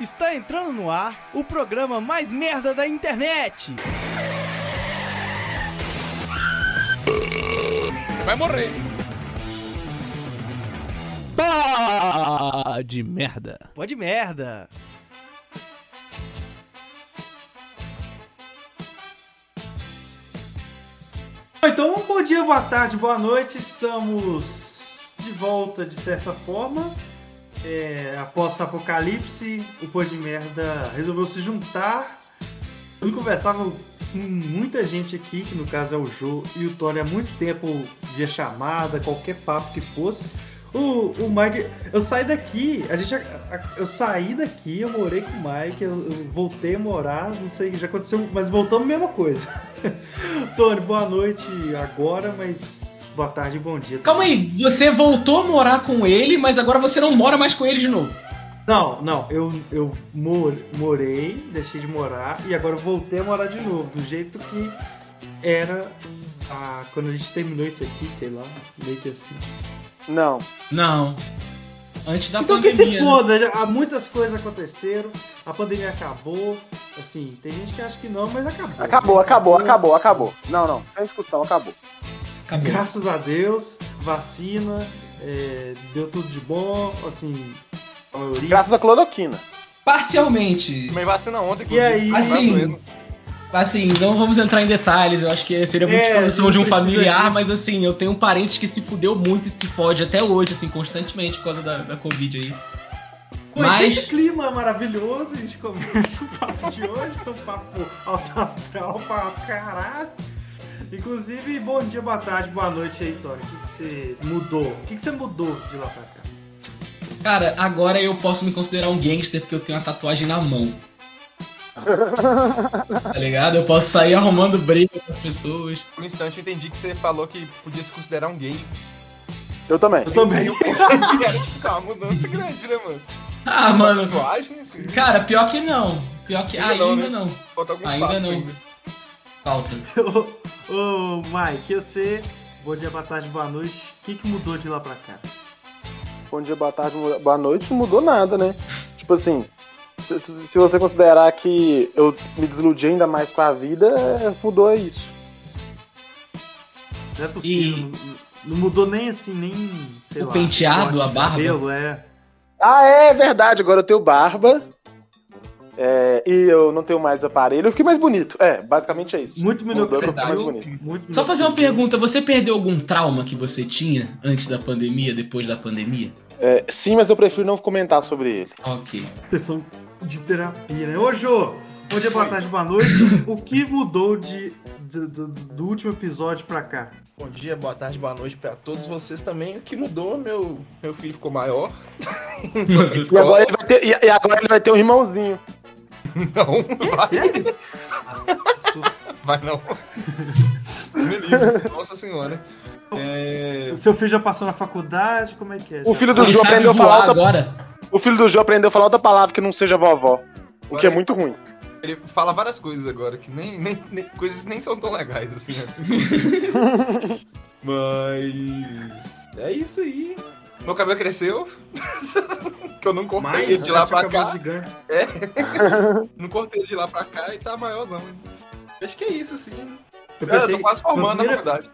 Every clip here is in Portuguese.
Está entrando no ar o programa mais merda da internet. Você vai morrer. Pá de merda. Pode merda. Então, bom dia, boa tarde, boa noite. Estamos de volta de certa forma. É, após o apocalipse, o Pô de Merda resolveu se juntar. Eu conversava com muita gente aqui, que no caso é o Jô e o Tony há muito tempo via chamada, qualquer papo que fosse. O, o Mike, eu saí daqui, a gente, eu saí daqui, eu morei com o Mike, eu, eu voltei a morar, não sei, já aconteceu, mas voltamos a mesma coisa. Tony, boa noite agora, mas boa tarde, bom dia. Calma aí, você voltou a morar com ele, mas agora você não mora mais com ele de novo. Não, não, eu, eu mor, morei, deixei de morar e agora voltei a morar de novo, do jeito que era a, quando a gente terminou isso aqui, sei lá, meio que assim. Não. Não. Antes da então pandemia. que se né? foda, já- muitas coisas aconteceram, a pandemia acabou, assim, tem gente que acha que não, mas acabou. Acabou, acabou, acabou, acabou. Não, não, sem discussão, acabou. Acabou. Graças a Deus, vacina, é, deu tudo de bom, assim, a maioria. Graças à cloroquina. Parcialmente. Tomei vacina ontem, E aí? Assim, assim, não vamos entrar em detalhes, eu acho que seria muito É, exposição não de um familiar, disso. mas assim, eu tenho um parente que se fudeu muito e se fode até hoje, assim, constantemente por causa da, da Covid aí. Pô, Mas- Esse clima maravilhoso, a gente começa o papo de hoje, então papo alto astral pra caralho. Inclusive, bom dia, boa tarde, boa noite aí, Tony. O que, que você mudou? O que, que você mudou de lá pra cá? Cara, agora eu posso me considerar um gangster porque eu tenho uma tatuagem na mão. tá ligado? Eu posso sair arrumando briga com as pessoas. Por um instante eu entendi que você falou que podia se considerar um gay. Eu também. Eu também. Eu pensei que era tipo, uma mudança grande, né, mano? Ah, mano. Tatuagem, assim. Cara, pior que não. Pior que Ainda ainda, não, não, né? Falta algum ainda não. Falta. ô, ô, Mike, eu sei. Bom dia, boa tarde, boa noite. O que, que mudou de lá pra cá? Bom dia, boa tarde, boa noite, não mudou nada, né? Tipo assim, se, se- você considerar que eu me desiludi ainda mais com a vida, é, mudou isso. Não é possível. Não, não mudou nem assim, nem. Sei O lá, penteado, a barba? Cabelo, é. Ah, é verdade, agora eu tenho barba. É, e eu não tenho mais aparelho, eu fiquei mais bonito. É, basicamente é isso. Muito Mudou, eu minoxidil. fiquei mais bonito. Muito Só fazer uma pergunta, você perdeu algum trauma que você tinha antes da pandemia, depois da pandemia? É, sim, mas eu prefiro não comentar sobre ele. Ok. Sessão de terapia, né? Ô, Jô, bom dia, boa tarde, boa noite. O que mudou de, do, do- do último episódio pra cá? Bom dia, boa tarde, boa noite pra todos vocês também. O que mudou, meu, meu filho ficou maior. E agora ele vai ter, e, e agora ele vai ter um irmãozinho. Não, vai, Sério? vai não. Me livre, Nossa senhora. É... O seu filho já passou na faculdade? Como é que é? O filho do João aprendeu a falar outra, agora? o filho do João aprendeu a falar outra palavra que não seja vovó. O que é muito ruim. Ele fala várias coisas agora, que nem, nem, nem- coisas nem são tão legais, assim. né? Mas. É isso aí. Meu cabelo cresceu. que eu não cortei Mais de lá pra cá. gigante. Não cortei ele de lá pra cá e tá maiorzão. Acho que é isso, sim. Eu É, eu pensei, tô quase formando na primeira- faculdade.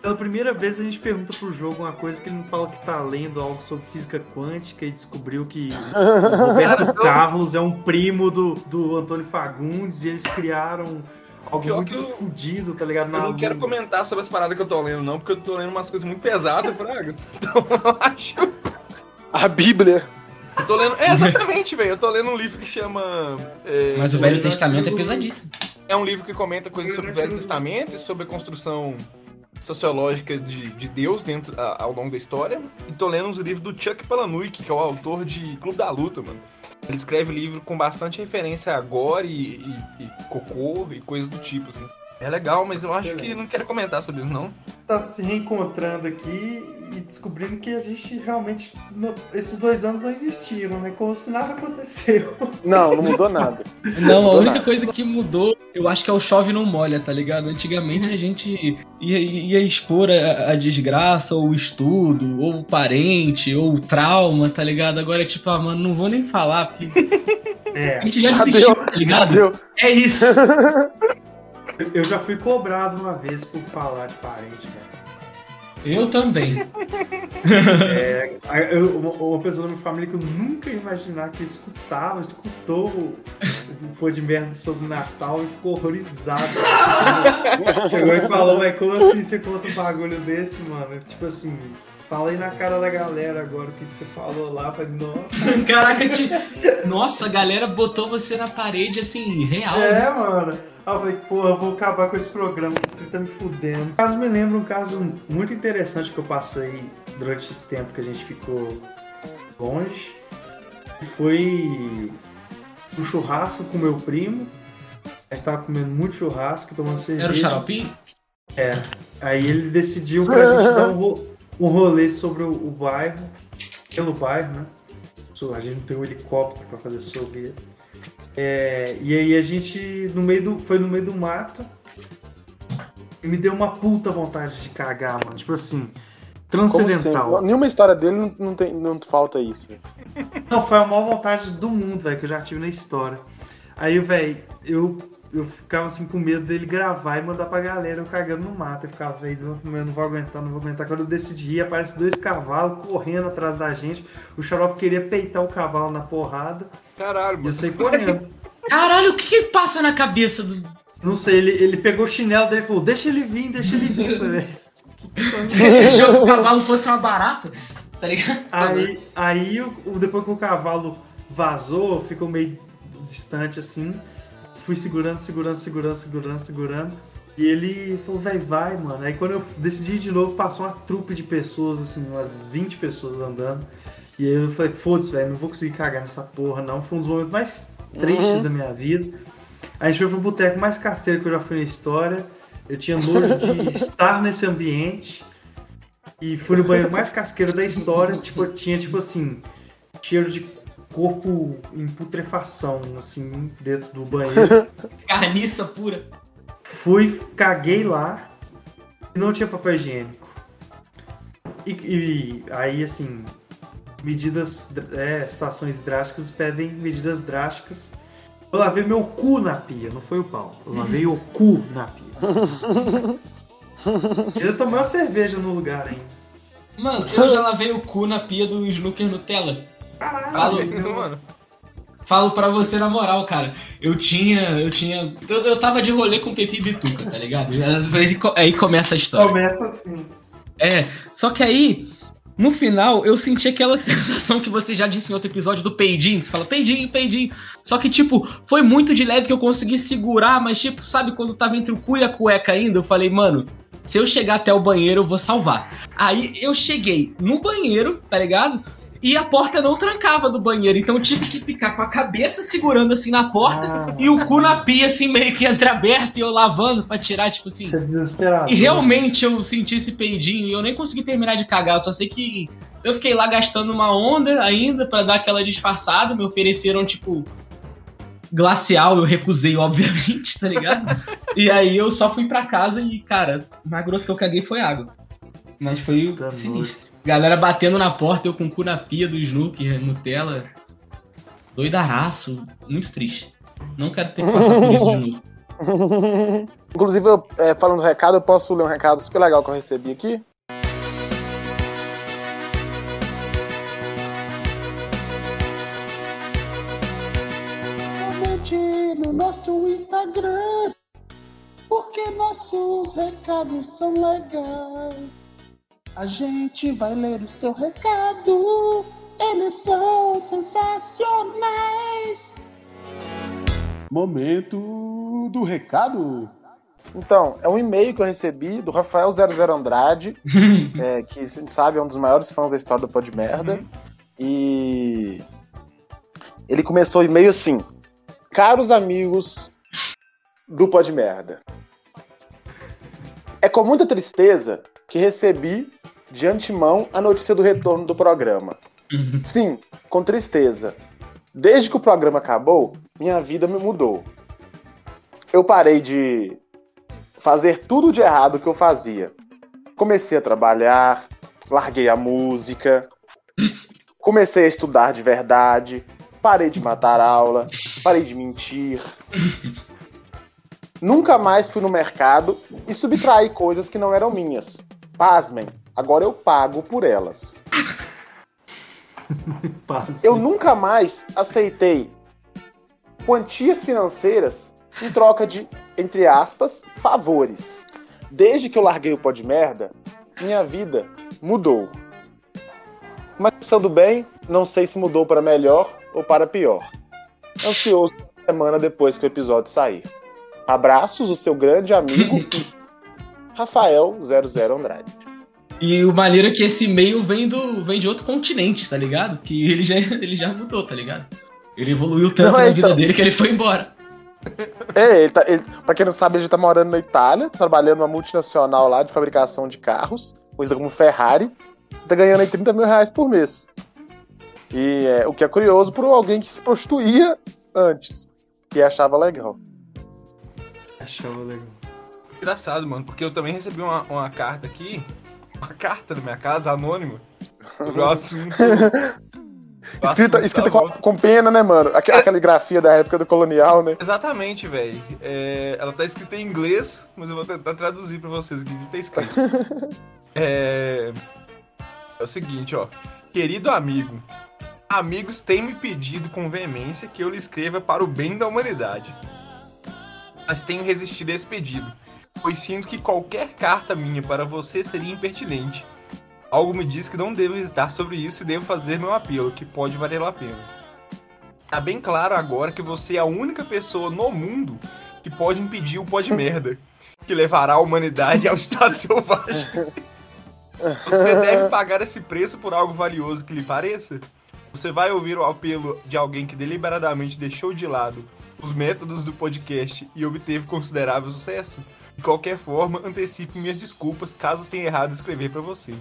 Pela primeira vez a gente pergunta pro jogo uma coisa que ele não fala que tá lendo algo sobre física quântica e descobriu que o Roberto Carlos é um primo do, do Antônio Fagundes e eles criaram algo Pior muito que eu- fodido, tá ligado? Eu não Na quero comentar sobre as paradas que eu tô lendo, não, porque eu tô lendo umas coisas muito pesadas, Fraga. Então eu acho. A Bíblia. Eu tô lendo. É, exatamente, velho. Eu tô lendo um livro que chama. é, Mas o Velho Testamento é pesadíssimo. É um livro que comenta coisas sobre o Velho Testamento e sobre a construção sociológica de, de Deus dentro, a- ao longo da história. E tô lendo uns livros do Chuck Palahniuk, que é o autor de Clube da Luta, mano. Ele escreve livro com bastante referência a gore e, e- e cocô e coisas do tipo, assim. É legal, mas eu acho que não quero comentar sobre isso, não. Tá se reencontrando aqui e descobrindo que a gente realmente. não- esses dois anos não existiram, né? Como se nada aconteceu. Não, não mudou nada. Não, a Mudou única nada. coisa que mudou, eu acho que é o chove não molha, tá ligado? Antigamente a gente ia, ia expor a, a desgraça, ou o estudo, ou o parente, ou o trauma, tá ligado? Agora é tipo, ah, mano, não vou nem falar, porque É, a gente já desistiu, tá ligado? Entendeu? É isso. eu já fui cobrado uma vez por falar de parente, cara. Eu também. É, eu- uma, pessoa da minha família que eu nunca ia imaginar que escutava, escutou o o Pô de merda sobre o Natal e ficou horrorizado. Chegou e falou, mas como assim você conta um bagulho desse, mano? Tipo assim, fala aí na cara da galera agora o que, que você falou lá. Falei, nossa. Caraca, te... nossa, a galera botou você na parede assim, real. É, mano. Aí eu falei, porra, vou acabar com esse programa, que você tá me fudendo. Caso me lembra um caso muito interessante que eu passei durante esse tempo que a gente ficou longe. Foi um churrasco com meu primo. A gente tava comendo muito churrasco, tomando cerveja. Era o xaropinho? Aí ele decidiu pra gente dar um, ro- um rolê sobre o, o bairro, pelo bairro, né? A gente não tem um helicóptero pra fazer sobre. É, e aí a gente no meio do, foi no meio do mato e me deu uma puta vontade de cagar, mano. Tipo assim, transcendental. sempre. Nenhuma história dele não, não, tem, não falta isso. Não, foi a maior vontade do mundo, velho, que eu já tive na história. Aí, velho, eu, eu ficava assim com medo dele gravar e mandar pra galera eu cagando no mato. Eu ficava, velho, eu não vou aguentar, não vou aguentar. Quando eu decidi, aparece dois cavalos correndo atrás da gente. O xarope queria peitar o cavalo na porrada Caralho, e eu mano. saí correndo. Caralho, o que, que passa na cabeça do. Não sei, ele, ele pegou o chinelo dele e falou: Deixa ele vir, deixa ele vir, velho. Foi? Deixou que o cavalo fosse uma barata? Tá ligado? Aí, aí o- o- depois que o cavalo vazou, ficou meio distante assim. Fui segurando, segurando, segurando, segurando, segurando. E ele falou, vai, vai, mano. Aí quando eu decidi de novo, passou uma trupe de pessoas, assim, umas 20 pessoas andando. E aí eu falei, foda-se, velho, não vou conseguir cagar nessa porra, não. Foi um dos momentos mais tristes Uhum. da minha vida. Aí a gente foi pro boteco mais caseiro que eu já fui na história. Eu tinha nojo de estar nesse ambiente. E fui no banheiro mais casqueiro da história. Tipo, tinha, tipo assim, cheiro de corpo em putrefação, assim, dentro do banheiro. Carniça pura. Fui, caguei lá e não tinha papel higiênico. E, e aí, assim, medidas, é, situações drásticas pedem medidas drásticas. Eu lavei meu cu na pia, não foi o pau. Eu lavei o cu na pia. Ainda tomei uma cerveja no lugar ainda. Mano, eu já lavei o cu na pia do snooker Nutella. Caralho, Falou. meu- mano. Falo pra você na moral, cara. Eu tinha. Eu tinha. Eu, eu tava de rolê com Pepe e Bituca, tá ligado? Às vezes co- aí começa a história. Começa assim. É, só que aí, no final, eu senti aquela sensação que você já disse em outro episódio do peidinho. Você fala, peidinho, peidinho. Só que, tipo, foi muito de leve que eu consegui segurar, mas, tipo, sabe quando tava entre o cu e a cueca ainda? Eu falei, mano, se eu chegar até o banheiro, eu vou salvar. Aí eu cheguei no banheiro, tá ligado? E a porta não trancava do banheiro, então eu tive que ficar com a cabeça segurando assim na porta Ah, e o cu na pia, assim, meio que entreaberto e eu lavando pra tirar, tipo assim. Você é desesperado. E realmente eu senti esse peidinho e eu nem consegui terminar de cagar, eu só sei que eu fiquei lá gastando uma onda ainda pra dar aquela disfarçada, me ofereceram tipo glacial, eu recusei, obviamente, tá ligado? e aí eu só fui pra casa e, cara, o mais grosso que eu caguei foi água. Mas foi Tá sinistro. Galera batendo na porta, eu com o cu na pia do Snoopy, Nutella. Doidaraço, muito triste. Não quero ter que passar por isso de novo. Inclusive, eu, é, falando do recado, eu posso ler um recado super legal que eu recebi aqui? Comente no nosso Instagram, porque nossos recados são legais. A gente vai ler o seu recado, eles são sensacionais. Momento do recado. Então, é um e-mail que eu recebi do Rafael 00 Andrade, é, que, sabe, é um dos maiores fãs da história do Pó de Merda. E ele começou o e-mail assim: Caros amigos do Pó de Merda, com muita tristeza que recebi de antemão a notícia do retorno do programa. Sim, com tristeza. Desde que o programa acabou, minha vida me mudou. Eu parei de fazer tudo de errado que eu fazia. Comecei a trabalhar, larguei a música, comecei a estudar de verdade, parei de matar aula, parei de mentir. Nunca mais fui no mercado e subtraí coisas que não eram minhas. Pasmem, agora eu pago por elas. Eu nunca mais aceitei quantias financeiras em troca de, entre aspas, favores. Desde que eu larguei o pó de merda, minha vida mudou. Mas pensando bem, não sei se mudou para melhor ou para pior. Ansioso semana depois que o episódio sair. Abraços, o seu grande amigo Rafael 00 Andrade. E o maneiro é que esse e-mail vem, do, vem de outro continente, tá ligado? Que ele já, ele já mudou, tá ligado? Ele evoluiu tanto Não, na então. vida dele que ele foi embora. É, ele tá, ele, pra quem não sabe, ele tá morando na Itália, trabalhando numa multinacional lá de fabricação de carros, coisa como Ferrari, tá ganhando aí 30 mil reais por mês. E é, o que é curioso por alguém que se prostituía antes, e achava legal. Achava legal. Engraçado, mano, porque eu também recebi uma, uma carta aqui, uma carta da minha casa, anônima, sobre o assunto. o Escrita, assunto escrita da com, com pena, né, mano? Aqu- Aquela grafia da época do colonial, né? Exatamente, velho. É, ela tá escrita em inglês, mas eu vou tentar traduzir pra vocês o que tá escrito. É, é o seguinte, ó. Querido amigo, amigos têm me pedido com veemência que eu lhe escreva para o bem da humanidade. Mas tenho resistido a esse pedido, pois sinto que qualquer carta minha para você seria impertinente. Algo me diz que não devo hesitar sobre isso e devo fazer meu apelo, que pode valer a pena. Tá bem claro agora que você é a única pessoa no mundo que pode impedir o pó de merda, que levará a humanidade ao estado selvagem. Você deve pagar esse preço por algo valioso que lhe pareça? Você vai ouvir o apelo de alguém que deliberadamente deixou de lado os métodos do podcast e obteve considerável sucesso? De qualquer forma, antecipe minhas desculpas caso tenha errado escrever pra você.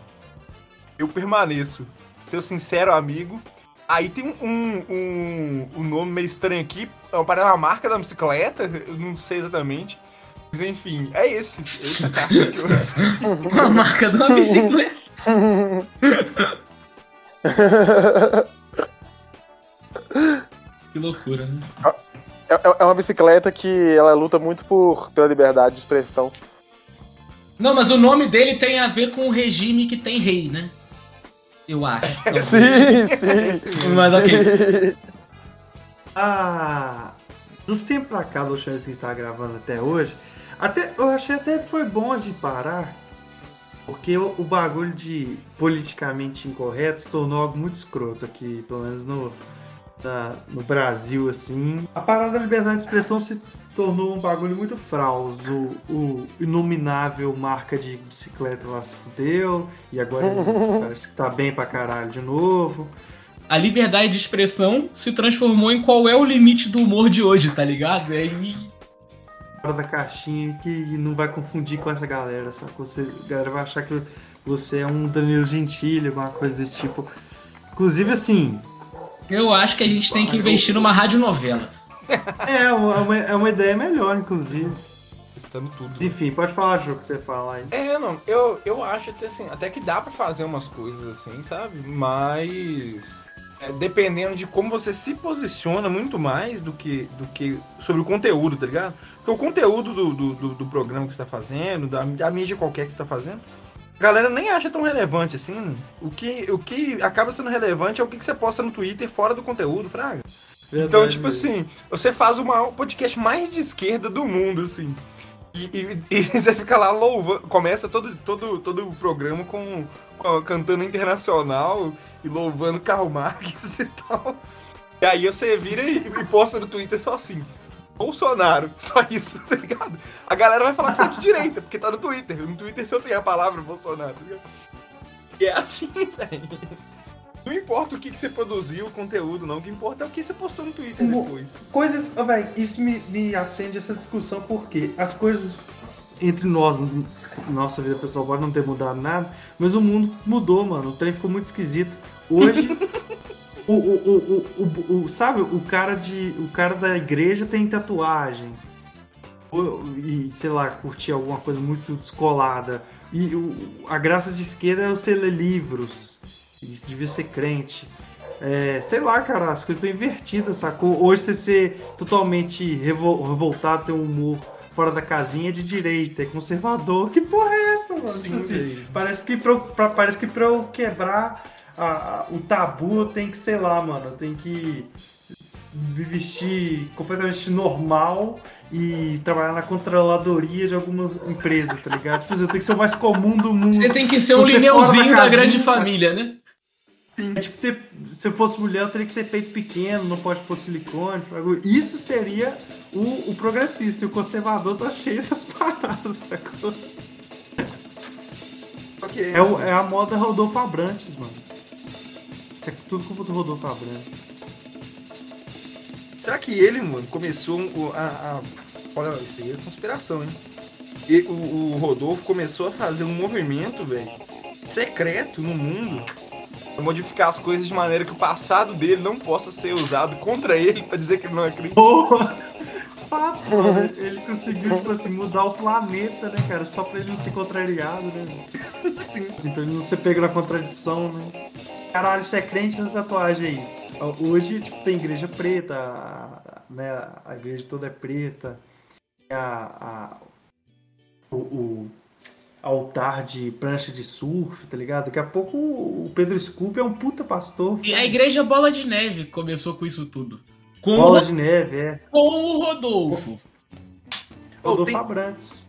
Eu permaneço, seu sincero amigo. Aí tem um, um, um, um nome meio estranho aqui, parece uma marca da bicicleta, eu não sei exatamente. Mas enfim, é esse. Essa carta que eu recebi. Uma marca de uma bicicleta. Que loucura, né? É, é- é uma bicicleta que ela luta muito por, pela liberdade de expressão. Não, mas o nome dele tem a ver com o regime que tem rei, né? Eu acho. talvez. Sim, sim. Mas ok. Ah, dos tempos pra cá do Chance que tá gravando até hoje, até, eu achei até que foi bom de parar, porque o, o bagulho de politicamente incorreto se tornou algo muito escroto aqui, pelo menos no, na- no Brasil, assim. A parada da liberdade de expressão se tornou um bagulho muito fraus. O, o inominável marca de bicicleta lá se fudeu, e agora parece que tá bem pra caralho de novo. A liberdade de expressão se transformou em qual é o limite do humor de hoje, tá ligado? É, e fora da caixinha que não vai confundir com essa galera, sabe? Você, a galera vai achar que você é um Danilo Gentili, alguma coisa desse tipo. Inclusive, assim, eu acho que a gente tem que investir numa radionovela. é uma, é uma, é uma ideia melhor, inclusive. Testando tudo. Enfim, pode falar, Ju, que você fala aí. É, não, eu, eu acho até assim, até que dá pra fazer umas coisas assim, sabe? Mas é, dependendo de como você se posiciona muito mais do que, do que sobre o conteúdo, tá ligado? Porque o conteúdo do, do, do- do programa que você tá fazendo, da, da mídia qualquer que você tá fazendo, a galera nem acha tão relevante assim. O que, o que acaba sendo relevante é o que, que você posta no Twitter fora do conteúdo, Fraga. Então, Verdade tipo mesmo. assim, você faz o maior podcast mais de esquerda do mundo, assim. E, e- e você fica lá louvando. Começa todo, todo, todo o programa com, com- cantando internacional e louvando Karl Marx e tal. E aí você vira e, e posta no Twitter só assim. Bolsonaro, só isso, tá ligado? A galera vai falar que você é de direita, porque tá no Twitter. No Twitter só tem a palavra Bolsonaro, tá ligado? E é assim, velho. Não importa o que, que você produziu, o conteúdo, não. O que importa é o que você postou no Twitter depois. Coisas. véi, isso me, me acende essa discussão porque as coisas entre nós, nossa vida pessoal pode não ter mudado nada, mas o mundo mudou, mano. O trem ficou muito esquisito. Hoje, o, o, o, o, sabe, o cara, de, o cara da igreja tem tatuagem. E, sei lá, curtir alguma coisa muito descolada. E o, a graça de esquerda é você ler livros. Isso devia ser crente. É, sei lá, cara, as coisas estão invertidas, sacou? Hoje você ser totalmente revol, revoltado, ter um humor fora da casinha é de direita, é conservador. Que porra é essa, mano? Sim, tipo assim, sim. parece que pra, pra- parece que pra eu quebrar a- a- o tabu tenho que, sei lá, mano, eu tenho que me vestir completamente normal e trabalhar na controladoria de alguma empresa, tá ligado? Tipo assim, eu tenho que ser o mais comum do mundo. Você tem que ser um Lineuzinho da da grande família, né? É tipo ter, se eu fosse mulher, eu teria que ter peito pequeno, não pode pôr silicone. bagulho. Isso seria o, o progressista. E o conservador tá cheio das paradas, sacou? Ok. É, o- é a moda Rodolfo Abrantes, mano. Isso é tudo culpa do Rodolfo Abrantes. Será que ele, mano, começou a. a- Olha, isso aí é conspiração, hein? E o, o Rodolfo começou a fazer um movimento, velho, secreto no mundo pra modificar as coisas de maneira que o passado dele não possa ser usado contra ele pra dizer que ele não é crente. Porra! Fato, mano. Ele conseguiu, tipo assim, mudar o planeta, né, cara? Só pra ele não ser contrariado, né? Sim. Assim, pra ele não ser pego na contradição, né? Caralho, você é crente na tatuagem aí. Hoje, tipo, tem igreja preta, a- né? A igreja toda é preta. Tem A, a- o, o altar de prancha de surf, tá ligado? Daqui a pouco o Pedro Scoop é um puta pastor. E a igreja Bola de Neve começou com isso tudo. Com, Bola o, de neve, é. com o Rodolfo. Rodolfo tem- Abrantes.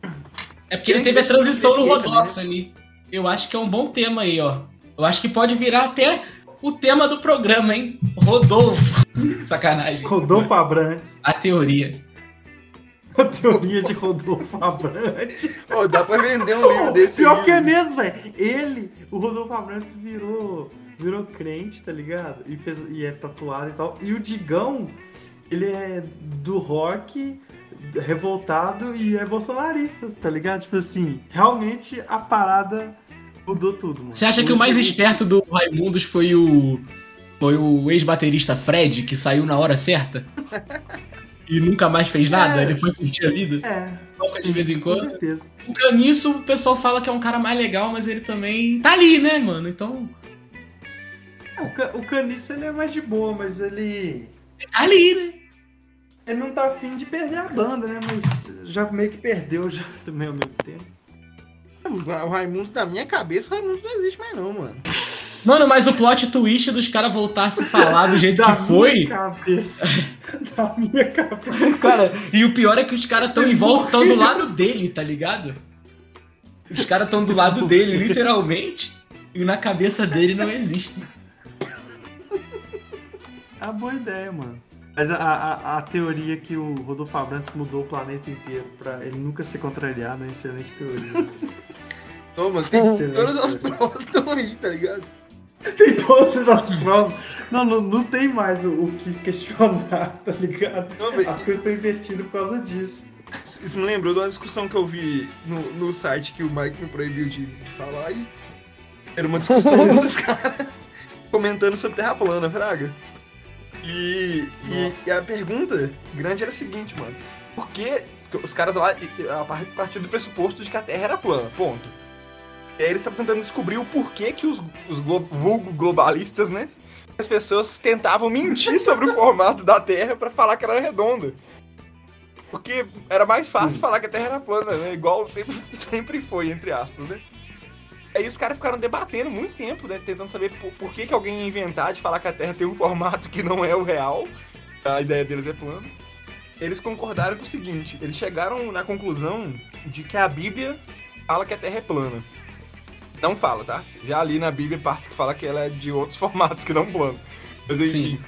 É porque ele teve a transição no Rodox ali. Eu acho que é um bom tema aí, ó. Eu acho que pode virar até o tema do programa, hein? Rodolfo. Sacanagem. Rodolfo Abrantes. A teoria. A teoria de Rodolfo Abrantes. Pô, dá pra vender um livro desse Pior aí. que é mesmo, velho. Ele, o Rodolfo Abrantes virou, virou crente, tá ligado? E, fez, e é tatuado e tal. E o Digão, ele é do rock, revoltado e é bolsonarista, tá ligado? Tipo assim, realmente a parada mudou tudo, mano. Você acha que o mais esperto do Raimundos foi o. Foi o ex-baterista Fred, que saiu na hora certa? E nunca mais fez nada? É. Ele foi curtir a vida? É, Toca de vez em com quando? certeza. O Caniço, o pessoal fala que é um cara mais legal, mas ele também tá ali, né, mano? Então, É, O, Ca- o Caniço, ele é mais de boa, mas ele... tá ali, né? Ele não tá afim de perder a banda, né? Mas já meio que perdeu já também ao mesmo tempo. O Raimundo, na minha cabeça, o Raimundo não existe mais, não, mano. Mano, mas o plot twist dos caras voltar a se falar do jeito Da que foi. minha cabeça. da minha cabeça. Cara, e o pior é que os caras tão em volta, tão do lado dele, tá ligado? Os caras tão do lado dele, literalmente. E na cabeça dele não existe. É uma boa ideia, mano. Mas a, a, a teoria que o Rodolfo Abrantes mudou o planeta inteiro pra ele nunca ser contrariado é uma excelente teoria. Não, mano, tem Excelente todas as teoria. provas estão aí, tá ligado? tem todas as provas. Não, não, não tem mais o, o que questionar, tá ligado? Não, velho. As coisas estão invertidas por causa disso. Isso me lembrou de uma discussão que eu vi no, no site que o Mike me proibiu de, de falar e era uma discussão dos caras comentando sobre Terra plana, Fraga. E, e, e a pergunta grande era a seguinte, mano. Por que os caras lá, a par- partir do pressuposto de que a Terra era plana, ponto. E aí eles estavam tentando descobrir o porquê que os, os glo- vulgo globalistas, né? As pessoas tentavam mentir sobre o formato da Terra pra falar que ela era redonda. Porque era mais fácil falar que a Terra era plana, né? Igual sempre, sempre foi, entre aspas, né? Aí os caras ficaram debatendo muito tempo, né? Tentando saber por, por que, que alguém ia inventar de falar que a Terra tem um formato que não é o real. A ideia deles é plana. Eles concordaram com o seguinte: eles chegaram na conclusão de que a Bíblia fala que a Terra é plana. Não fala, tá? Já ali na Bíblia partes que fala que ela é de outros formatos que não plano. Mas enfim.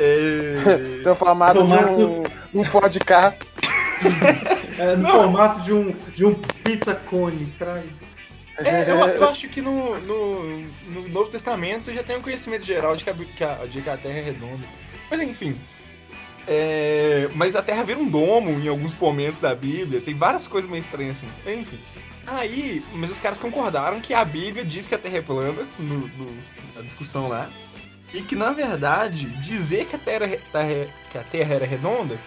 É... Seu formato de um, Formato- um podcast. É, no formato de um, de um pizza cone, fraga. É, eu, eu acho que no, no, no Novo Testamento já tem um conhecimento geral de que, a, de que a Terra é redonda. Mas enfim. É, mas a Terra vira um domo em alguns momentos da Bíblia. Tem várias coisas meio estranhas assim. Enfim. Aí, mas os caras concordaram que a Bíblia diz que a Terra é plana, no, no, na discussão lá. E que, na verdade, dizer que a Terra, que a terra era redonda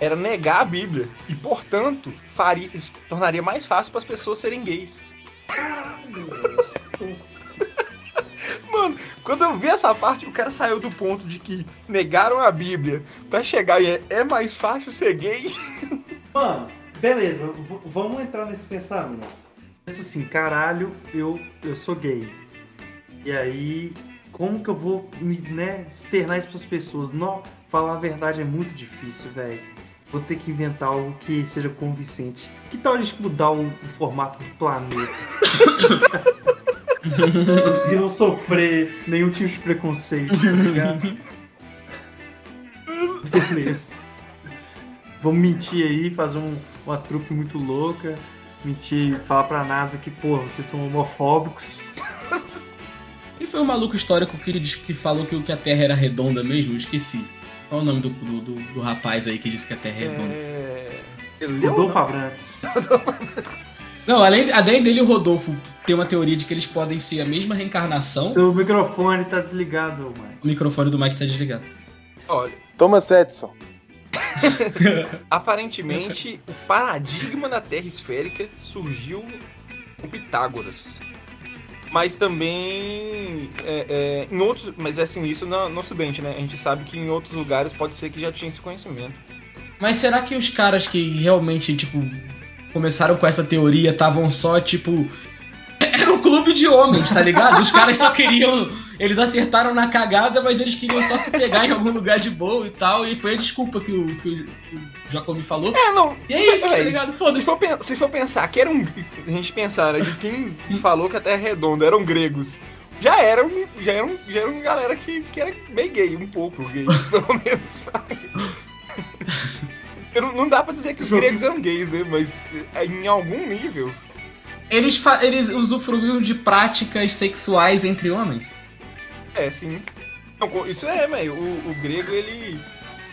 era negar a Bíblia. E, portanto, faria, tornaria mais fácil para as pessoas serem gays. Mano, quando eu vi essa parte, o cara saiu do ponto de que negaram a Bíblia pra chegar e é, é mais fácil ser gay. Mano, beleza, vamos entrar nesse pensamento. Pensa assim, caralho, eu, eu sou gay. E aí, como que eu vou né, externar isso pras pessoas? Não, falar a verdade é muito difícil, velho. Vou ter que inventar algo que seja convincente. Que tal a gente mudar o, o formato do planeta? não conseguiram sofrer nenhum tipo de preconceito, tá ligado? Beleza. Vamos mentir aí, fazer um, uma truque muito louca. Mentir, falar pra NASA que, pô, vocês são homofóbicos. Quem foi o maluco histórico que, que falou que, que a Terra era redonda mesmo? Eu esqueci. Qual o nome do, do, do, do rapaz aí que disse que a Terra é redonda? É... Rodolfo Abrantes. Não, além, além dele, o Rodolfo tem uma teoria de que eles podem ser a mesma reencarnação. Seu microfone tá desligado, Mike. O microfone do Mike tá desligado. Olha. Thomas Edison. Aparentemente, o paradigma da Terra esférica surgiu com Pitágoras. Mas também é, é, em outros. Mas assim, isso no, no Ocidente, né? A gente sabe que em outros lugares pode ser que já tinha esse conhecimento. Mas será que os caras que realmente, tipo, começaram com essa teoria estavam só, tipo. Era um clube de homens, tá ligado? Os caras só queriam. Eles acertaram na cagada, mas eles queriam só se pegar em algum lugar de boa e tal. E foi a desculpa que o, que o Jacob falou. É, não. E é isso, tá ligado? Foda-se. Se, for, se for pensar que era um. A gente pensar né, de quem falou que a Terra é redonda eram gregos já eram, já eram, já eram galera que, que era bem gay, um pouco gay, pelo menos. Não, não dá pra dizer que os gregos eram gays, né? Mas é, em algum nível. Eles, eles usufruíam de práticas sexuais entre homens? É, sim. Não, isso é, velho. O, o grego, ele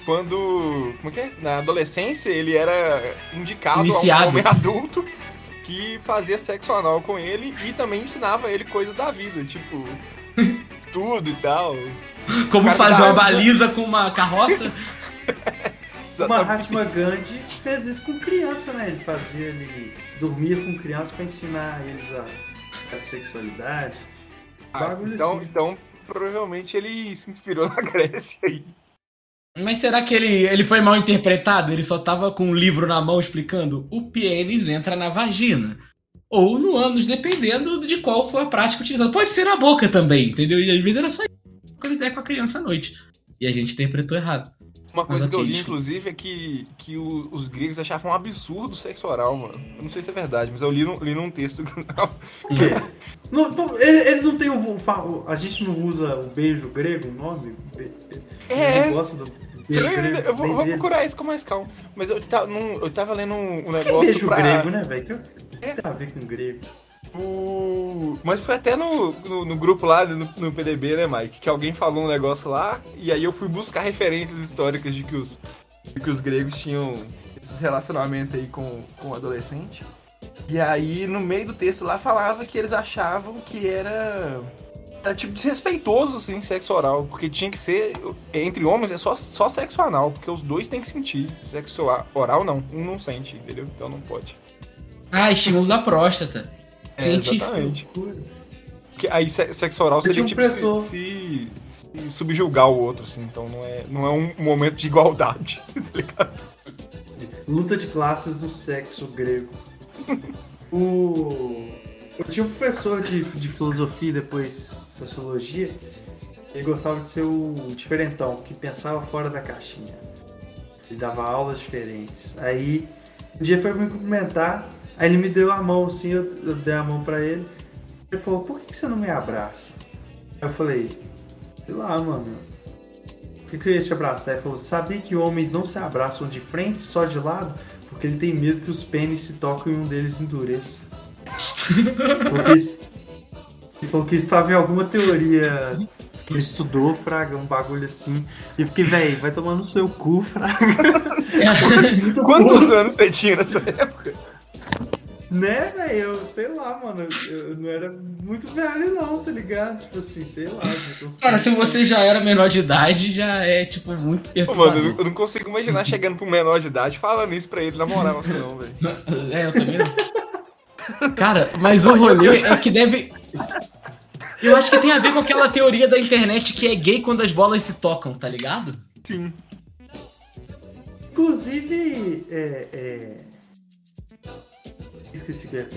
quando. Como é que é? Na adolescência, ele era indicado Iniciado. a um homem adulto que fazia sexo anal com ele e também ensinava ele coisas da vida, tipo. tudo e tal. Como fazer uma baliza com uma carroça? O Mahatma Gandhi fez isso com criança, né? Ele fazia, ele dormia com crianças para ensinar eles a, a sexualidade. Ah, então, assim. então, provavelmente ele se inspirou na Grécia aí. Mas será que ele, ele foi mal interpretado? Ele só tava com um livro na mão explicando o pênis entra na vagina. Ou no ânus, dependendo de qual foi a prática utilizada. Pode ser na boca também, entendeu? E às vezes era só quando ideia com a criança à noite. E a gente interpretou errado. Uma coisa que eu li, inclusive, é que, que o, os gregos achavam um absurdo o sexo oral, mano. Eu não sei se é verdade, mas eu li, li num texto. não, não, eles não têm o, o, A gente não usa o beijo grego, o nome? É. Eu, eu vou, vou procurar isso com mais calma. Mas eu, tá, num, eu tava lendo um, um negócio. Que beijo pra... grego, né, velho? Que é. tem a ver com grego? O... Mas foi até no, no, no grupo lá, no, no, PDB, né, Mike? Que alguém falou um negócio lá, e aí eu fui buscar referências históricas de que os, de que os gregos tinham esses relacionamentos aí com, com o adolescente. E aí, no meio do texto lá, falava que eles achavam que era, era tipo desrespeitoso, assim, sexo oral. Porque tinha que ser, entre homens, é só, só sexo anal, porque os dois têm que sentir. Sexo oral, não. Um não sente, entendeu? Então não pode. Ah, estímulo da próstata. É, Exatamente. Porque aí sexo oral seria tipo se, se, se, subjugar o outro, assim, então não é, não é um momento de igualdade, tá ligado? Luta de classes do sexo grego. o... Eu tinha um professor de, de filosofia, depois sociologia, ele gostava de ser o diferentão, que pensava fora da caixinha. Ele dava aulas diferentes. Aí, um dia foi me cumprimentar, Aí ele me deu a mão assim, eu, eu dei a mão pra ele. Ele falou, por que, que você não me abraça? Aí eu falei, sei lá, mano. Por que, que eu ia te abraçar? Ele falou, sabia que homens não se abraçam de frente, só de lado? Porque ele tem medo que os pênis se toquem e um deles endureça. Porque ele falou que estava em alguma teoria Ele estudou, Fraga, um bagulho assim. E eu fiquei, velho, vai tomar no seu cu, Fraga. Quantos anos você tinha nessa época? Né, velho? Eu sei lá, mano. Eu não era muito velho, não, tá ligado? Tipo assim, sei lá. Cara, se você já era menor de idade, já é, tipo, muito Pô, mano, eu não, eu não consigo imaginar chegando pro menor de idade falando isso pra ele na moral, assim, não, velho. É, eu também não. Cara, mas o rolê é que deve. Eu acho que tem a ver com aquela teoria da internet que é gay quando as bolas se tocam, tá ligado? Sim. Inclusive, é, é... esqueci que ia.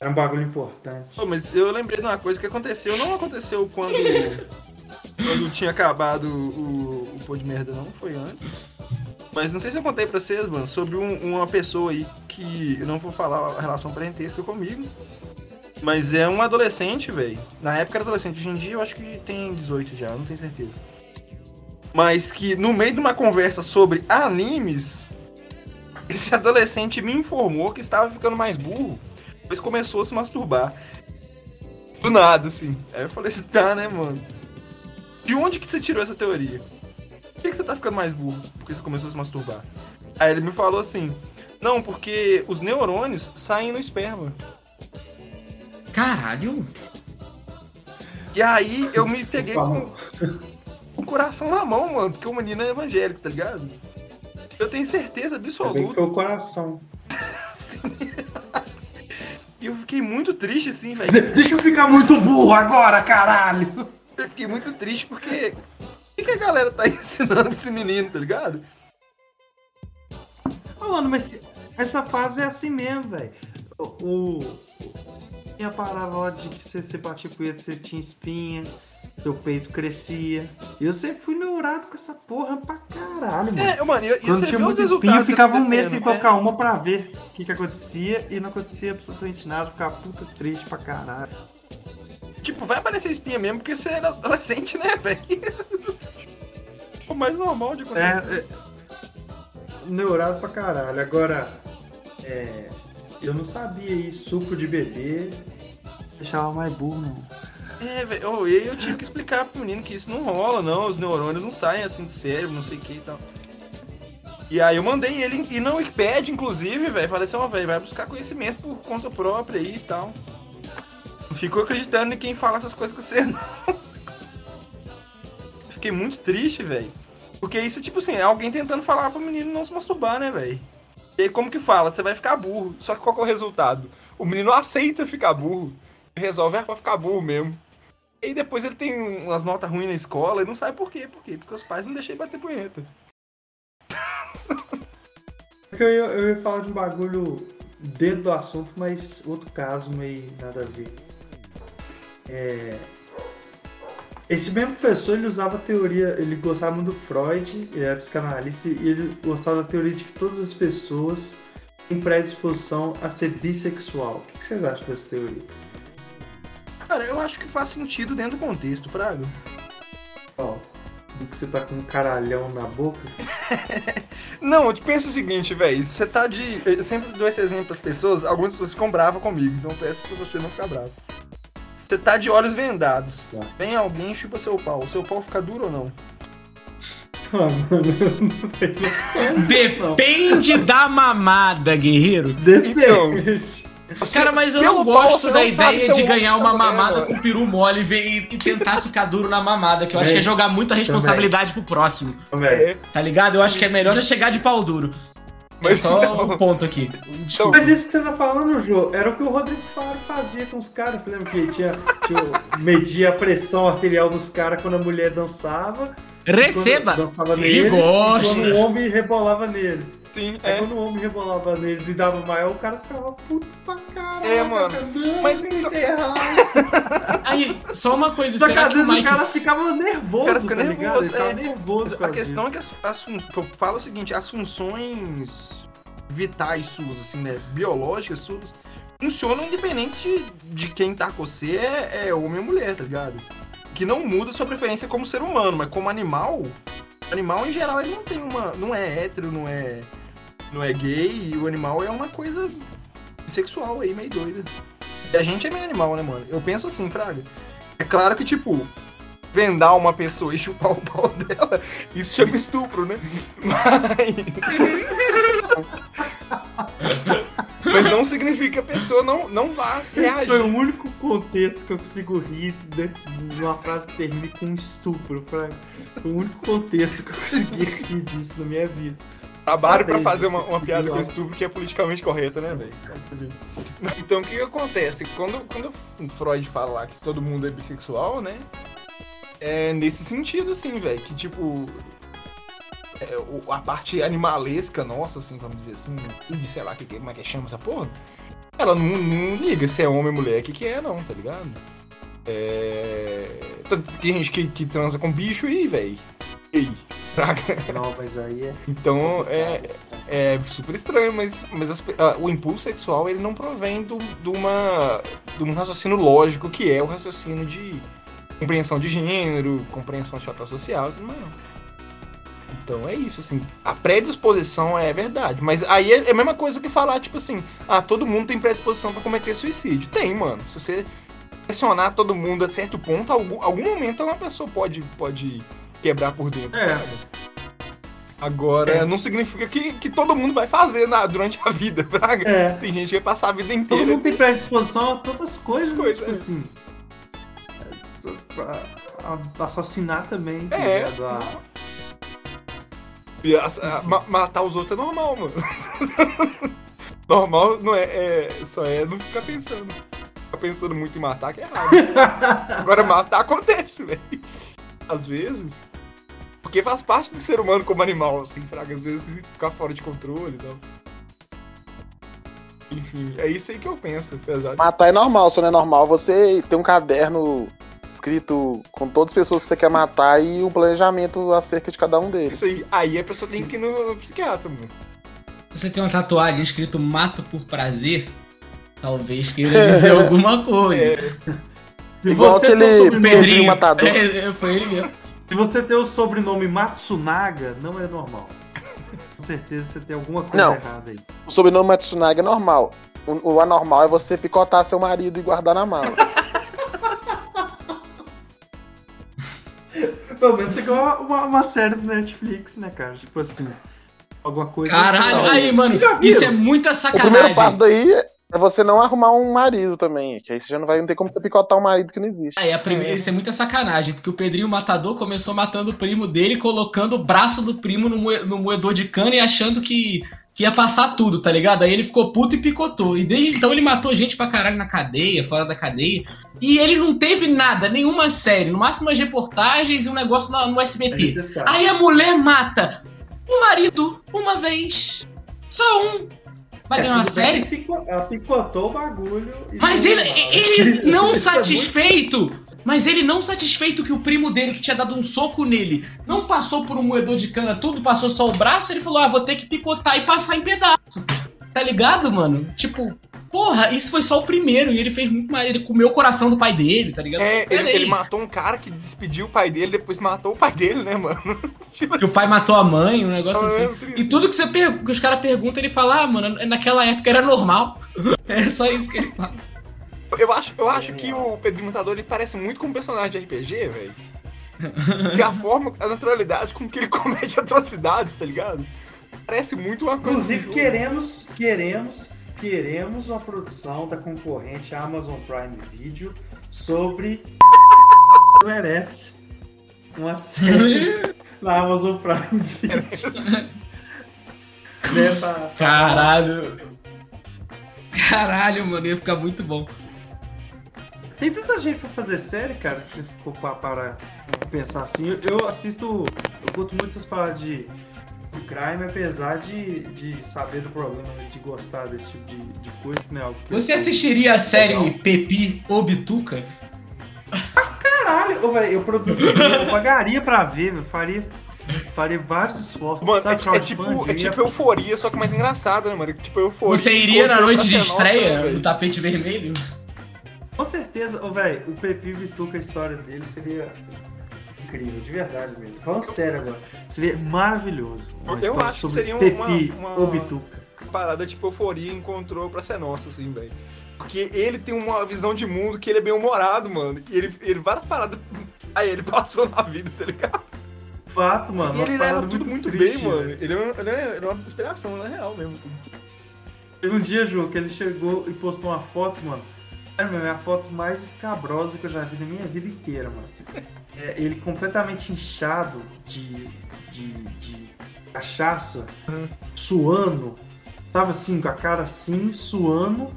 Era um bagulho importante. Mas eu lembrei de uma coisa que aconteceu. Não aconteceu quando, quando tinha acabado o, o de merda, não. Foi antes. Mas não sei se eu contei pra vocês, mano, sobre um- uma pessoa aí que eu não vou falar a relação parentesca comigo. Mas é um adolescente, velho. Na época era adolescente, hoje em dia eu acho que tem 18 já, não tenho certeza. Mas que no meio de uma conversa sobre animes, esse adolescente me informou que estava ficando mais burro, pois começou a se masturbar. Do nada, assim. Aí eu falei assim, tá, né, mano? De onde que você tirou essa teoria? Por que, que você tá ficando mais burro? Porque você começou a se masturbar. Aí ele me falou assim, não, porque os neurônios saem no esperma. Caralho! E aí eu me peguei com o coração na mão, mano, porque o menino é evangélico, tá ligado? Eu tenho certeza absoluta. foi o coração. E eu fiquei muito triste, assim, velho. Deixa eu ficar muito burro agora, caralho! Eu fiquei muito triste porque. O que, a galera tá ensinando pra esse menino, tá ligado? Mano, mas essa fase é assim mesmo, velho. O, Tinha a parada lá de que você, você batia punheta, você tinha espinha, seu peito crescia. E eu sempre fui neurado com essa porra pra caralho, mano. É, mano, e, e Quando tinha resultados eu ficava um mês sem acontecendo, colocar uma pra ver o que, que acontecia e não acontecia absolutamente nada, ficava puta triste pra caralho. é, Tipo, vai aparecer espinha mesmo porque você era adolescente, né, velho? O mais normal de É, acontecer. é, neurado pra caralho. Agora, é, eu não sabia isso, suco de bebê deixava mais burro, não. É, velho. Eu, tive que explicar pro menino que isso não rola, não. Os neurônios não saem assim do cérebro, não sei o que e tal. E aí eu mandei ele ir na Wikipedia, inclusive, velho. Falei assim, ó, velho, vai buscar conhecimento por conta própria aí e tal. Não ficou acreditando em quem fala essas coisas com você, não. Fiquei muito triste, velho. Porque isso, tipo assim, é alguém tentando falar pro menino não se masturbar, né, velho? E aí, como que fala? Você vai ficar burro. Só que qual que é o resultado? O menino aceita ficar burro. Resolve, ah, vai ficar burro mesmo. E depois ele tem umas notas ruins na escola e não sabe por quê. Por quê? Porque os pais não deixam ele bater punheta. É Eu ia, eu ia falar de um bagulho dentro do assunto, mas outro caso meio nada a ver. É, Esse mesmo professor, ele usava a teoria, ele gostava muito do Freud, ele era psicanalista, e ele gostava da teoria de que todas as pessoas têm predisposição a ser bissexual. O que vocês acham dessa teoria? Cara, eu acho que faz sentido dentro do contexto, Praga. Ó, do que você tá com um caralhão na boca? Não, eu pensa o seguinte, velho. Você tá de. Eu sempre dou esse exemplo pras pessoas, algumas pessoas ficam bravas comigo, então eu peço pra você não ficar bravo. Você tá de olhos vendados. Tá. Vem alguém e chupa seu pau. Seu pau fica duro ou não? Ah, mano, eu não. Depende da mamada, guerreiro. Então. Cara, mas eu Pelo não gosto da não ideia de é um ganhar uma mamada com peru mole e, ver- e- tentar ficar duro na mamada, que eu acho É. que é jogar muita responsabilidade pro próximo, tá ligado? Eu acho que é melhor já chegar de pau duro. É Mas só não. um ponto aqui. Então, Mas isso que você tá falando, Jô, era o que o Rodrigo Faro fazia com os caras. Você lembra que tinha, tinha media a pressão arterial dos caras quando a mulher dançava? Receba! Dançava Ele neles, gosta. E quando o homem rebolava neles. Sim, Aí é. quando o homem rebolava neles e dava maior, o cara ficava puto pra caralho. É, mano. Não, Mas então-. Aí, só uma coisa, Só que será às que o vezes o Mike... cara ficava nervoso, O cara fica tá nervoso, é. nervoso. A questão é que as, as fun- eu falo o seguinte, as funções vitais suas, assim, né? Biológicas suas, funcionam independente de, de quem tá com você é, é homem ou mulher, tá ligado? Que não muda sua preferência como ser humano, mas como animal, animal em geral ele não tem uma. não é hétero, não é. Não é gay, e o animal é uma coisa sexual aí, meio doida. E a gente é meio animal, né, mano? Eu penso assim, Fraga. É claro que, tipo, vendar uma pessoa e chupar o pau dela, isso chama estupro, né? Mas... Mas não significa que a pessoa não, não vá se Esse foi o único contexto que eu consigo rir de, uma frase que termine com estupro, Frank. Foi o único contexto que eu consegui rir disso na minha vida. Trabalho pra fazer uma, uma piada com estupro que é politicamente correta, né, velho? Então o que, que acontece? Quando, quando Freud fala que todo mundo é bissexual, né? É nesse sentido, assim, velho. Que tipo. É, a parte animalesca nossa, assim, vamos dizer assim, de sei lá que, como é que chama essa porra, ela não, não liga se é homem ou mulher, que que é, não, tá ligado? É... Tem gente que, que transa com bicho e, velho. Ei, fraga. Não, mas aí é. Então é, é super estranho, mas, mas as, o impulso sexual ele não provém do, de, uma, de um raciocínio lógico que é o raciocínio de compreensão de gênero, compreensão de fator social e tudo mais. Então é isso, assim. A predisposição é verdade. Mas aí é, é a mesma coisa que falar, tipo assim, ah, todo mundo tem predisposição para cometer suicídio. Tem, mano. Se você pressionar todo mundo a certo ponto, algum, algum momento uma pessoa pode, pode quebrar por dentro. É. Agora, é. não significa que, que todo mundo vai fazer na, durante a vida, praga. É. Tem gente que vai passar a vida inteira. Todo mundo tem predisposição a todas as coisas, coisas tipo é. assim. A, a assassinar também, tá é. A, matar os outros é normal, mano. normal não é, é, Só é não ficar pensando. Ficar pensando muito em matar que é errado. Agora matar acontece, velho. Às vezes. Porque faz parte do ser humano como animal, assim, fraga. Às vezes ficar fora de controle e tal. Enfim, é isso aí que eu penso, apesar de... Matar é normal, só não é normal você ter um caderno escrito com todas as pessoas que você quer matar e o planejamento acerca de cada um deles. Isso aí, aí a pessoa tem que ir no, psiquiatra, mano. Se você tem uma tatuagem escrito mato por prazer, talvez queira dizer alguma coisa. É. Se Igual você aquele tem o sobrenome matador. É, foi ele mesmo. Se você tem o sobrenome Matsunaga, não é normal. Com certeza você tem alguma coisa não, errada aí. O sobrenome Matsunaga é normal. O, o anormal é você picotar seu marido e guardar na mala. Pelo menos você ganhou uma, uma, série do Netflix, né, cara? Tipo assim, alguma coisa. Caralho, aí, mano, isso é muita sacanagem. O primeiro passo daí é você não arrumar um marido também, que aí você já não vai ter como você picotar um marido que não existe. Aí, a primeira, isso é muita sacanagem, porque o Pedrinho Matador começou matando o primo dele, colocando o braço do primo no, moe, no moedor de cana e achando que que ia passar tudo, tá ligado? Aí ele ficou puto e picotou. E desde então ele matou gente pra caralho na cadeia, fora da cadeia. E ele não teve nada, nenhuma série, no máximo umas reportagens e um negócio no, no SBT. É Aí a mulher mata o marido uma vez. Só um. Vai é, ganhar uma série? Ela picotou o bagulho. Mas ele, ele não satisfeito mas ele não satisfeito que o primo dele, que tinha dado um soco nele, não passou por um moedor de cana, tudo, passou só o braço, ele falou: ah, vou ter que picotar e passar em pedaço. Tá ligado, mano? Tipo, porra, isso foi só o primeiro. E ele fez muito mais. Ele comeu o coração do pai dele, tá ligado? É, ele, ele, matou um cara que despediu o pai dele, depois matou o pai dele, né, mano? tipo que assim. o pai matou a mãe, um negócio ah, assim. É e tudo que, você per... que os caras perguntam, ele fala: ah, mano, naquela época era normal. é só isso que ele fala. Eu acho, eu acho que o Pedro Matador ele parece muito com um personagem de RPG, velho. E a forma, a naturalidade com que ele comete atrocidades, tá ligado? Parece muito uma coisa. Inclusive, queremos, queremos, queremos uma produção da concorrente Amazon Prime Video sobre. merece uma série na Amazon Prime Video. Caralho. Caralho, mano, ia ficar muito bom. Tem tanta gente pra fazer série, cara, se for para, pensar assim. Eu assisto, eu curto muito essas paradas de, de crime, apesar de, de saber do problema, de gostar desse tipo de, de coisa, né? Você assistiria a série legal. Pepi ou Bituca? Ah, caralho! Eu, eu produziria, eu pagaria pra ver, eu faria. Faria vários esforços. Mano, é, é, tipo, é tipo euforia, só que mais engraçado, né, mano? Tipo, euforia. Você iria na noite de estreia nossa, no tapete vermelho? Com certeza, oh, velho, o Pepe Vituca, a história dele seria incrível, de verdade mesmo. Tô falando sério agora. Seria maravilhoso. Eu acho que seria uma, uma, Bituca. parada tipo euforia encontrou pra ser nossa, assim, velho. Porque ele tem uma visão de mundo que ele é bem humorado, mano. E ele, ele várias paradas Aí ele passou na vida, tá ligado? Fato, mano. E ele leva tudo muito triste, bem, mano. Ele é, uma, ele, é, é uma inspiração, na real mesmo, assim. Teve um dia, Ju, que ele chegou e postou uma foto, mano. Sério é a foto mais escabrosa que eu já vi na minha vida inteira, mano. É, ele completamente inchado de, de, de cachaça, Hum. suando. Tava assim, com a cara assim, suando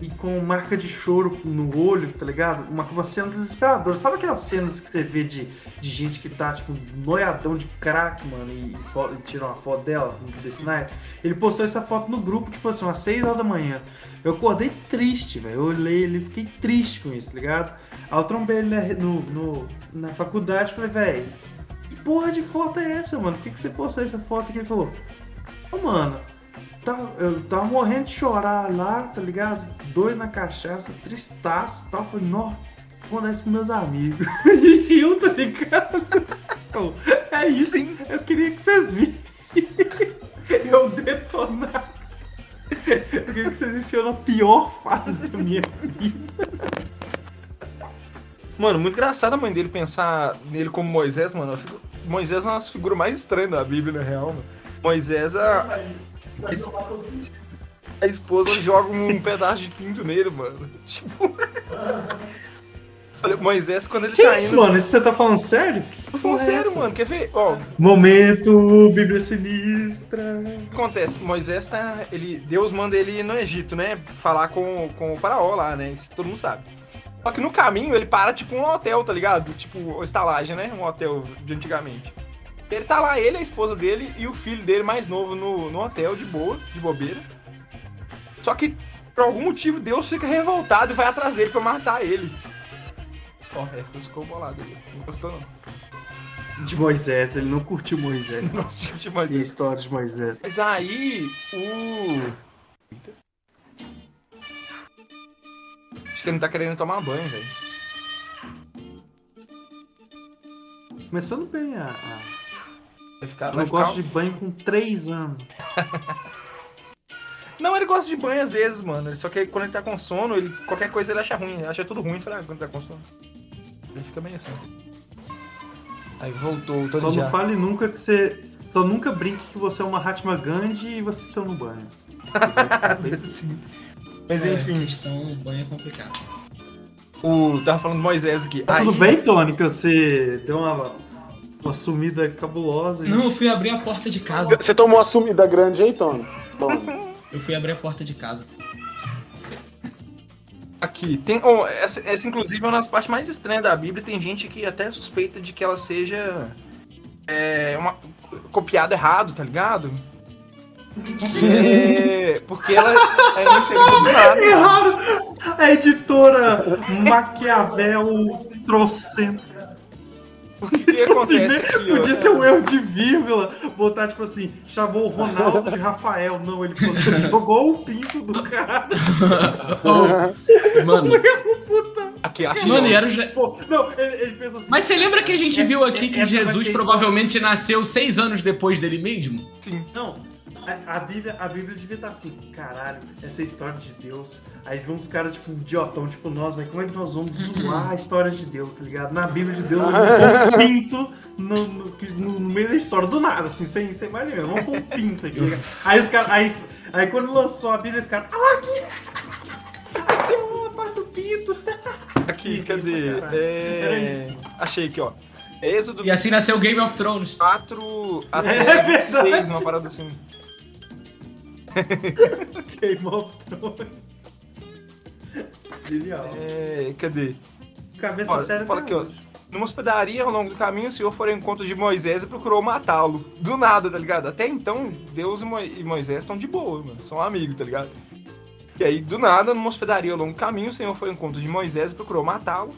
e com marca de choro no olho, tá ligado? Uma, uma cena desesperadora. Sabe aquelas cenas que você vê de, de gente que tá, tipo, noiadão de crack, mano, e, e tira uma foto dela desse night? Ele postou essa foto no grupo, tipo assim, umas 6 horas da manhã. Eu acordei triste, velho. Eu olhei ele e fiquei triste com isso, tá ligado? Aí eu trombei ele na, no, no- na faculdade e falei, velho, que porra de foto é essa, mano? Por que, que você postou essa foto aqui? Ele falou, ô, mano, tá- eu tava morrendo de chorar lá, tá ligado? Doido na cachaça, tristaço e tal. Eu Falei, nó, acontece com meus amigos. E riu, tá ligado? É isso. Sim. Eu queria que vocês vissem. Eu detonado. Eu queria que vocês vissem eu na pior fase da minha vida. Mano, muito engraçado a mãe dele pensar nele como Moisés, mano. Moisés é uma das figuras mais estranhas da Bíblia, na real, mano. Moisés, a, a esposa joga um pedaço de pinto nele, mano. Tipo. Olha, Moisés, quando ele Que tá isso, indo. mano? Isso você tá falando sério? Que Tô falando é sério, essa? mano. Quer ver? Ó, Momento, Bíblia Sinistra. O que acontece? Moisés tá. Ele, Deus manda ele ir no Egito, né? Falar com, com o faraó lá, né? Isso todo mundo sabe. Só que no caminho ele para tipo um hotel, tá ligado? Tipo, estalagem, né? Um hotel de antigamente. Ele tá lá, ele, a esposa dele e o filho dele mais novo no, no hotel, de boa, de bobeira. Só que, por algum motivo, Deus fica revoltado e vai atrás dele pra matar ele. Ó, é, ficou bolado ali. Não gostou, não. De Moisés, ele não curtiu Moisés. Nossa, gente, E a Moisés. história de Moisés. Mas aí, o. Eita. Acho que ele não tá querendo tomar banho, velho. Começando bem a. a... Vai ficar. Eu Vai ficar... gosto de banho com 3 anos. Não, ele gosta de banho às vezes, mano. Só que quando ele tá com sono, ele... qualquer coisa ele acha ruim. Ele acha tudo ruim. Fala, ah, quando tá com sono. Ele fica bem assim. Aí voltou Só não fale nunca que você. Só nunca brinque que você é uma Hatma Gandhi e vocês estão no banho. Sim. Mas É, enfim, questão banho é complicado. o. Tava falando de Moisés aqui. Tá Aí- tudo bem, Tony, que você deu uma, uma sumida cabulosa. Não, eu fui abrir a porta de casa. Você tomou uma sumida grande aí, Tony? Tony. Eu fui abrir a porta de casa. Aqui, tem. oh, essa, essa, inclusive, é uma das partes mais estranhas da Bíblia. Tem gente que até suspeita de que ela seja. É, uma, copiada errado, tá ligado? É, porque ela é inserida do nada. Erraram! A editora Maquiavel trocenta. O que, que Tipo assim, acontece né? aqui, ó? Podia ser um erro de vírgula, botar tipo assim, chamou o Ronaldo de Rafael. Não, ele jogou o pinto do cara. Oh, mano, Puta. Aqui, achei. mano, ó. e era o Je- Pô, não, ele, ele pensou assim. Mas você lembra que a gente viu aqui que Essa vai Jesus provavelmente nasceu seis anos depois dele mesmo? Sim. Não, a, a Bíblia, a Bíblia devia estar assim, caralho, essa é a história de Deus. Aí vem uns caras, tipo, um idiotão, tipo nós, velho, como é que nós vamos zoar a história de Deus, tá ligado? Na Bíblia de Deus, nós vamos pôr um pinto no, no, no- no meio da história, do nada, assim, sem, sem mais nenhum. Vamos pôr um pinto aqui, tá ligado? Aí os caras, aí, aí quando lançou a Bíblia, os caras, ah, aqui, aqui, ó, a parte do pinto. Aqui, cadê? Era É... isso. Achei aqui, ó. Êxodo E assim nasceu Game of Thrones. 4 É até 26, verdade. uma parada assim. Game of Thrones. Genial. É, cadê? Cabeça Ó, séria. fala aqui, ó. Numa hospedaria, ao longo do caminho, o senhor foi ao encontro de Moisés e procurou matá-lo. Do nada, tá ligado? Até então, Deus e e Moisés estão de boa, mano. São amigos, tá ligado? E aí, do nada, numa hospedaria ao longo do caminho, o senhor foi ao encontro de Moisés e procurou matá-lo.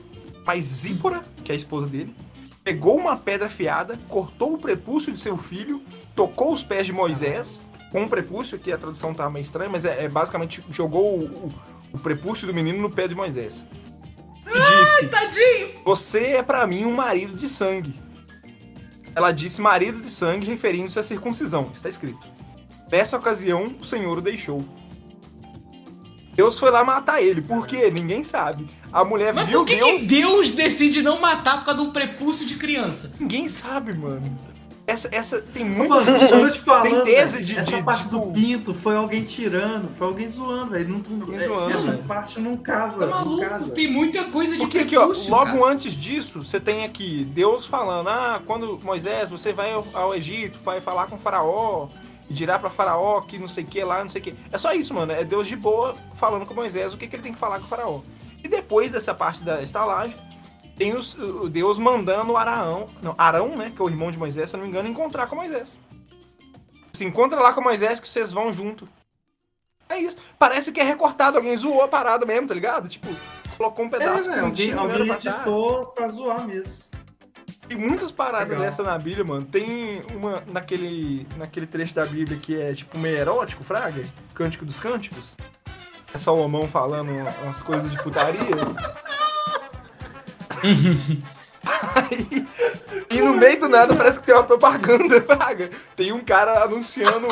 Mas Zípora, que é a esposa dele, pegou uma pedra afiada, cortou o prepúcio de seu filho, tocou os pés de Moisés, com o prepúcio, que a tradução tá meio estranha, mas é, é basicamente jogou o, o- o prepúcio do menino no pé de Moisés. E disse: Tadinho! Você é pra mim um marido de sangue. Ela disse marido de sangue, referindo-se à circuncisão. Está escrito. Nessa ocasião, o Senhor o deixou. Deus foi lá matar ele. Por quê? Ninguém sabe. A mulher Mas viu por que Deus. que Deus decide não matar por causa de um prepúcio de criança? Ninguém sabe, mano. Essa, essa tem Mano, muitas eu tô discussões. te falando, Tem tese de. Essa de, parte tipo, do pinto foi alguém tirando, foi alguém zoando, velho. Não, Alguém é- zoando, essa velho. parte não casa, Tá não maluco? casa. Tem muita coisa de Porque aqui, ó, logo cara. antes disso, você tem aqui Deus falando: ah, quando Moisés, você vai ao, ao Egito, vai falar com o Faraó, e dirá pra Faraó que não sei o que lá, não sei o que. É só isso, mano. É Deus de boa falando com Moisés o que, que ele tem que falar com o Faraó. E depois dessa parte da estalagem, tem os- o Deus mandando o Araão, não, Arão, né, que é o irmão de Moisés, se eu não me engano, encontrar com Moisés. Se encontra lá com Moisés que vocês vão junto. É isso. Parece que é recortado, alguém zoou a parada mesmo, tá ligado? Tipo, colocou um É, pedaço alguém, quentinho, alguém trás. editou pra zoar mesmo. Tem muitas paradas Legal. dessa na Bíblia, mano. Tem uma naquele, naquele trecho da Bíblia que é tipo meio erótico, Fraga? Cântico dos Cânticos. É Salomão falando umas coisas de putaria. Aí, e no meio do nada parece que tem uma propaganda, Fraga. Tem um cara anunciando.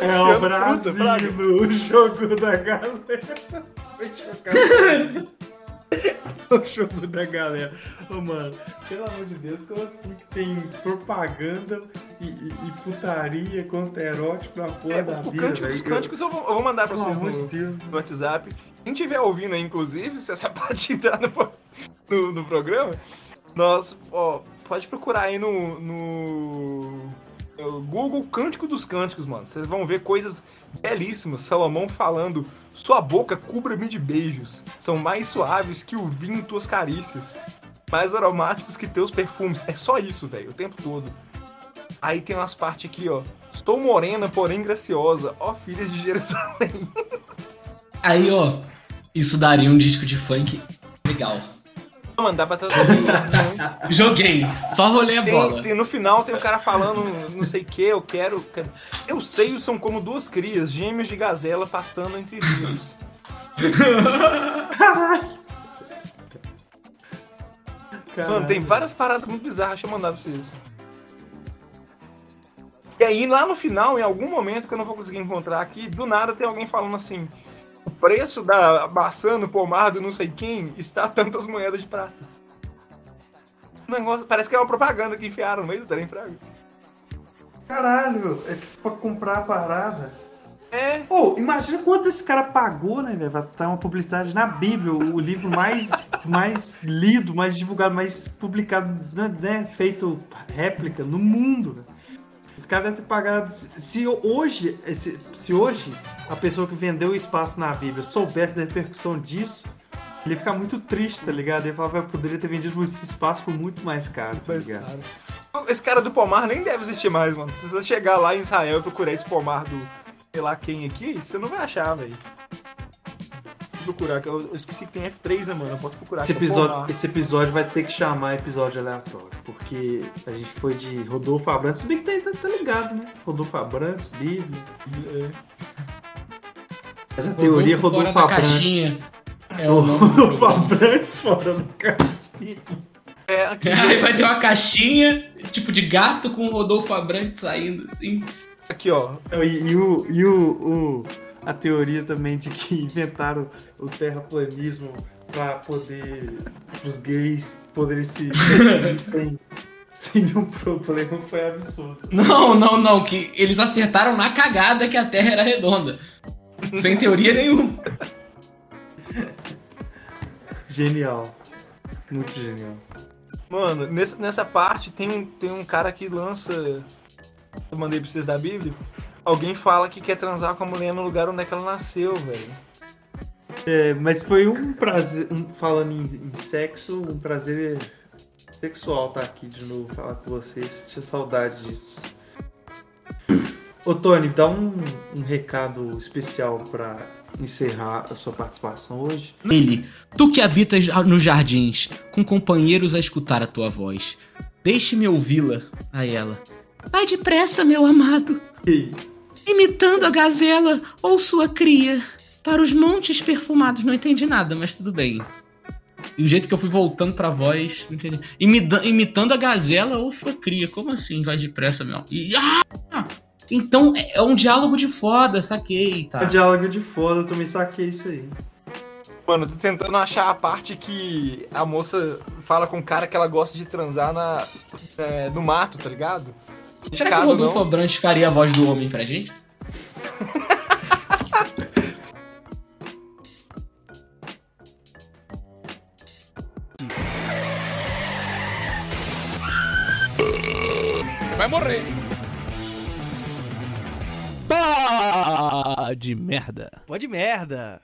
É o Brasil no jogo da galera. O jogo da galera. Ô, mano, pelo amor de Deus, como assim que tem propaganda e, e- e putaria contra erótico na porra É, da o vida, Cântico dos velho? Cânticos eu vou, eu vou mandar pra Pelo vocês de no, Deus. no WhatsApp. Quem estiver ouvindo aí, inclusive, se essa parte entrar no, no, no programa, nós, ó, pode procurar aí no, no, no Google Cântico dos Cânticos, mano. Vocês vão ver coisas belíssimas. Salomão falando, sua boca cubra-me de beijos. São mais suaves que o vinho tuas carícias. Mais aromáticos que teus perfumes. É só isso, velho, o tempo todo. Aí tem umas partes aqui, ó. Estou morena, porém graciosa, ó filhas de Jerusalém. Aí, ó, isso daria um disco de funk legal. Mano, dá pra traduzir. Joguei, só rolei a bola. Tem, tem- no final tem um cara falando não sei o que, eu quero, quero. Eu sei, são como duas crias, gêmeos de gazela pastando entre rios. Mano, tem várias paradas muito bizarras, deixa eu mandar pra vocês. E aí, lá no final, em algum momento que eu não vou conseguir encontrar aqui, do nada tem alguém falando assim: o preço da maçã no pomar do não sei quem está tantas moedas de prata. Negócio, parece que é uma propaganda que enfiaram no meio do trem, fraga. Caralho, é tipo pra comprar a parada. É, Pô, imagina quanto esse cara pagou, né, velho? Pra estar uma publicidade na Bíblia, o livro mais, mais lido, mais divulgado, mais publicado, né, né, feito réplica no mundo. velho. Esse cara deve ter pagado. Se hoje, esse- se hoje a pessoa que vendeu o espaço na Bíblia soubesse da repercussão disso, ele ia ficar muito triste, tá ligado? Ele ia falar, "Velho, eu poderia ter vendido esse espaço por muito mais caro, tá ligado? cara. Esse cara do pomar nem deve existir mais, mano. Se você chegar lá em Israel e procurar esse pomar do sei lá quem aqui, você não vai achar, velho. Procurar, que eu, eu esqueci que tem F3, né, mano? Eu posso procurar. Esse episódio, esse episódio vai ter que chamar episódio aleatório, porque a gente foi de Rodolfo Abrantes, se bem que tá, tá- tá ligado, né? Rodolfo Abrantes, Bíblia. É. Essa teoria Rodolfo Rodolfo fora Abrantes. caixinha. É o nome Rodolfo. Abrantes fora da caixinha. É, aqui, Aí vai ter uma caixinha, tipo de gato com o Rodolfo Abrantes saindo, assim. aqui, ó. E, e o, e o, o- a teoria também de que inventaram o terraplanismo pra poder os gays poderem se sem, sem nenhum problema foi absurdo. Não, não, não, que eles acertaram na cagada que a Terra era redonda. Sem teoria nenhuma. Genial. Muito genial. Mano, nessa, nessa parte tem um, tem um cara que lança. Eu mandei pra vocês da Bíblia. Alguém fala que quer transar com a mulher no lugar onde é que ela nasceu, velho. É, mas foi um prazer, um- falando em, em sexo, um prazer sexual estar aqui de novo falar com vocês. Tinha saudade disso. Ô Tony, dá um, um recado especial pra encerrar a sua participação hoje. Ele, tu que habitas nos jardins, com companheiros a escutar a tua voz. Deixe-me ouvi-la, a ela. Vai depressa, meu amado, E imitando a gazela ou sua cria. Para os montes perfumados, não entendi nada, mas tudo bem. E o jeito que eu fui voltando pra voz, não entendi. Imitando a gazela ou sua cria. Como assim? Vai depressa, meu. E, ah! Então é um diálogo de foda, saquei, tá? É um diálogo de foda, eu também saquei isso aí. Mano, tô tentando achar a parte que a moça fala com o cara que ela gosta de transar na, é, no mato, tá ligado? Será que o Rodolfo Abrantes faria a voz do homem pra gente? Você vai morrer. Pá de merda. Pode merda.